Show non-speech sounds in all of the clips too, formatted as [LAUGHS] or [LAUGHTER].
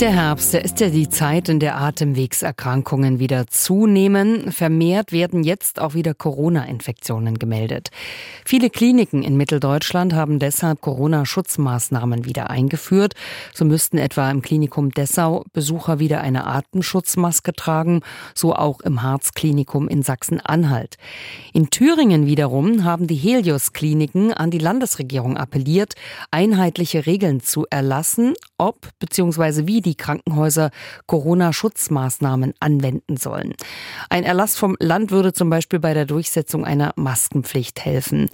Der Herbst, der ist ja die Zeit, in der Atemwegserkrankungen wieder zunehmen. Vermehrt werden jetzt auch wieder Corona-Infektionen gemeldet. Viele Kliniken in Mitteldeutschland haben deshalb Corona-Schutzmaßnahmen wieder eingeführt. So müssten etwa im Klinikum Dessau Besucher wieder eine Atemschutzmaske tragen, so auch im Harz-Klinikum in Sachsen-Anhalt. In Thüringen wiederum haben die Helios-Kliniken an die Landesregierung appelliert, einheitliche Regeln zu erlassen, ob bzw. wie die die Krankenhäuser Corona-Schutzmaßnahmen anwenden sollen. Ein Erlass vom Land würde zum Beispiel bei der Durchsetzung einer Maskenpflicht helfen.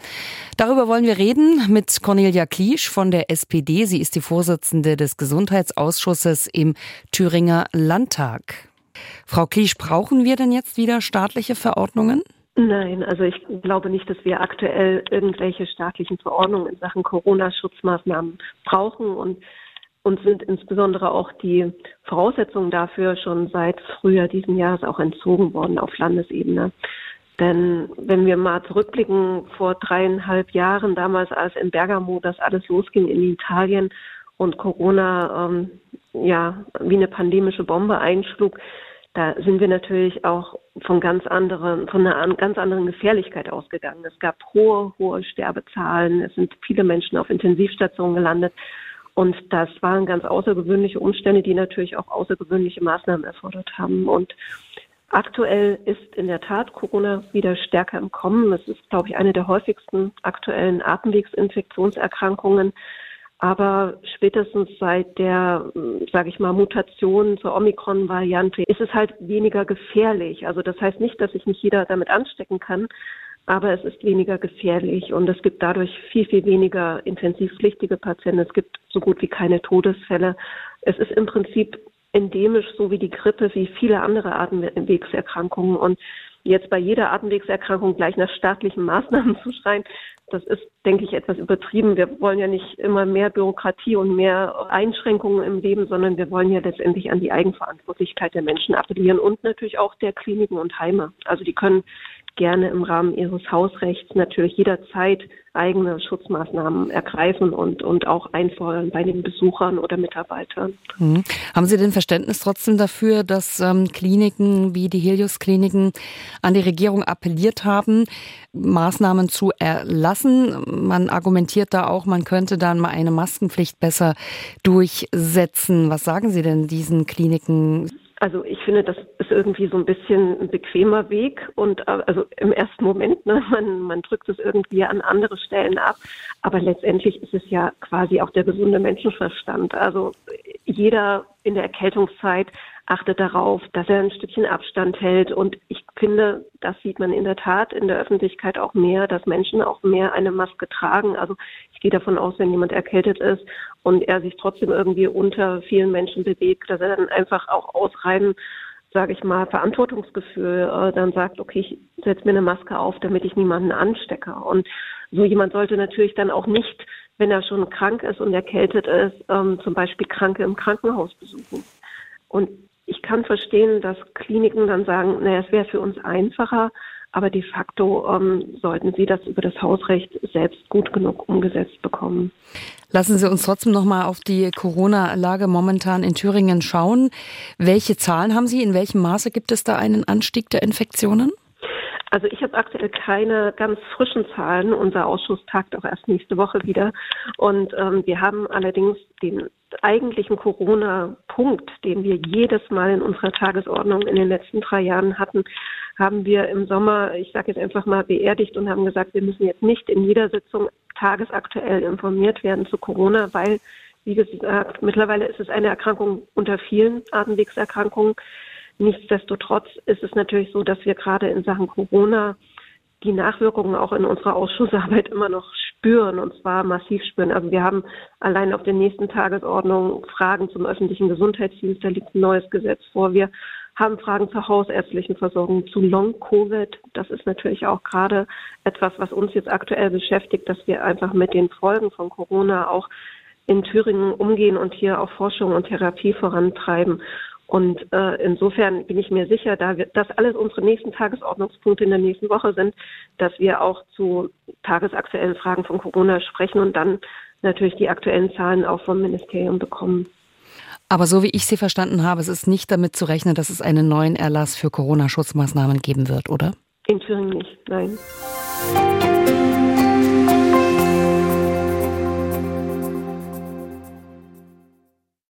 Darüber wollen wir reden mit Cornelia Kliesch von der SPD. Sie ist die Vorsitzende des Gesundheitsausschusses im Thüringer Landtag. Frau Kliesch, brauchen wir denn jetzt wieder staatliche Verordnungen? Nein, also ich glaube nicht, dass wir aktuell irgendwelche staatlichen Verordnungen in Sachen Corona-Schutzmaßnahmen brauchen. Und und sind insbesondere auch die Voraussetzungen dafür schon seit Frühjahr diesen Jahres auch entzogen worden auf Landesebene. Denn wenn wir mal zurückblicken, vor dreieinhalb Jahren, damals als in Bergamo das alles losging in Italien und Corona ähm, ja wie eine pandemische Bombe einschlug, da sind wir natürlich auch von ganz anderen, von einer ganz anderen Gefährlichkeit ausgegangen. Es gab hohe, hohe Sterbezahlen. Es sind viele Menschen auf Intensivstationen gelandet. Und das waren ganz außergewöhnliche Umstände, die natürlich auch außergewöhnliche Maßnahmen erfordert haben. Und aktuell ist in der Tat Corona wieder stärker im Kommen. Es ist, glaube ich, eine der häufigsten aktuellen Atemwegsinfektionserkrankungen. Aber spätestens seit der, sage ich mal, Mutation zur Omikron-Variante ist es halt weniger gefährlich. Also das heißt nicht, dass sich nicht jeder damit anstecken kann, aber es ist weniger gefährlich und es gibt dadurch viel, viel weniger intensivpflichtige Patienten. Es gibt so gut wie keine Todesfälle. Es ist im Prinzip endemisch, so wie die Grippe, wie viele andere Atemwegserkrankungen. Und jetzt bei jeder Atemwegserkrankung gleich nach staatlichen Maßnahmen [LAUGHS] zu schreien, das ist, denke ich, etwas übertrieben. Wir wollen ja nicht immer mehr Bürokratie und mehr Einschränkungen im Leben, sondern wir wollen ja letztendlich an die Eigenverantwortlichkeit der Menschen appellieren und natürlich auch der Kliniken und Heime. Also die können gerne im Rahmen ihres Hausrechts natürlich jederzeit eigene Schutzmaßnahmen ergreifen und, und auch einfordern bei den Besuchern oder Mitarbeitern. Mhm. Haben Sie denn Verständnis trotzdem dafür, dass ähm, Kliniken wie die Helios-Kliniken an die Regierung appelliert haben, Maßnahmen zu erlassen? Man argumentiert da auch, man könnte dann mal eine Maskenpflicht besser durchsetzen. Was sagen Sie denn diesen Kliniken? Also ich finde, das ist irgendwie so ein bisschen ein bequemer Weg und äh, also im ersten Moment, ne, [LAUGHS] man, man drückt es irgendwie an andere Stellen ab, aber letztendlich ist es ja quasi auch der gesunde Menschenverstand. Also jeder in der Erkältungszeit achtet darauf, dass er ein Stückchen Abstand hält. Und ich finde, das sieht man in der Tat in der Öffentlichkeit auch mehr, dass Menschen auch mehr eine Maske tragen. Also ich gehe davon aus, wenn jemand erkältet ist und er sich trotzdem irgendwie unter vielen Menschen bewegt, dass er dann einfach auch aus reinem, sage ich mal, Verantwortungsgefühl äh, dann sagt, okay, ich setze mir eine Maske auf, damit ich niemanden anstecke. Und so jemand sollte natürlich dann auch nicht, wenn er schon krank ist und erkältet ist, ähm, zum Beispiel Kranke im Krankenhaus besuchen. Und kann verstehen, dass Kliniken dann sagen, naja, es wäre für uns einfacher, aber de facto ähm, sollten sie das über das Hausrecht selbst gut genug umgesetzt bekommen. Lassen Sie uns trotzdem noch mal auf die Corona-Lage momentan in Thüringen schauen. Welche Zahlen haben Sie? In welchem Maße gibt es da einen Anstieg der Infektionen? Also ich habe aktuell keine ganz frischen Zahlen. Unser Ausschuss tagt auch erst nächste Woche wieder. Und ähm, wir haben allerdings den eigentlichen Corona-Punkt, den wir jedes Mal in unserer Tagesordnung in den letzten drei Jahren hatten, haben wir im Sommer, ich sage jetzt einfach mal, beerdigt und haben gesagt, wir müssen jetzt nicht in jeder Sitzung tagesaktuell informiert werden zu Corona, weil, wie gesagt, mittlerweile ist es eine Erkrankung unter vielen Atemwegserkrankungen. Nichtsdestotrotz ist es natürlich so, dass wir gerade in Sachen Corona die Nachwirkungen auch in unserer Ausschussarbeit [LAUGHS] immer noch spüren und zwar massiv spüren. Also wir haben allein auf der nächsten Tagesordnung Fragen zum öffentlichen Gesundheitsdienst, da liegt ein neues Gesetz vor. Wir haben Fragen zur hausärztlichen Versorgung, zu Long-Covid. Das ist natürlich auch gerade etwas, was uns jetzt aktuell beschäftigt, dass wir einfach mit den Folgen von Corona auch in Thüringen umgehen und hier auch Forschung und Therapie vorantreiben. Und äh, insofern bin ich mir sicher, da wir, das alles unsere nächsten Tagesordnungspunkte in der nächsten Woche sind, dass wir auch zu tagesaktuellen Fragen von Corona sprechen und dann natürlich die aktuellen Zahlen auch vom Ministerium bekommen. Aber so wie ich Sie verstanden habe, es ist nicht damit zu rechnen, dass es einen neuen Erlass für Corona-Schutzmaßnahmen geben wird, oder? In Thüringen nicht, nein.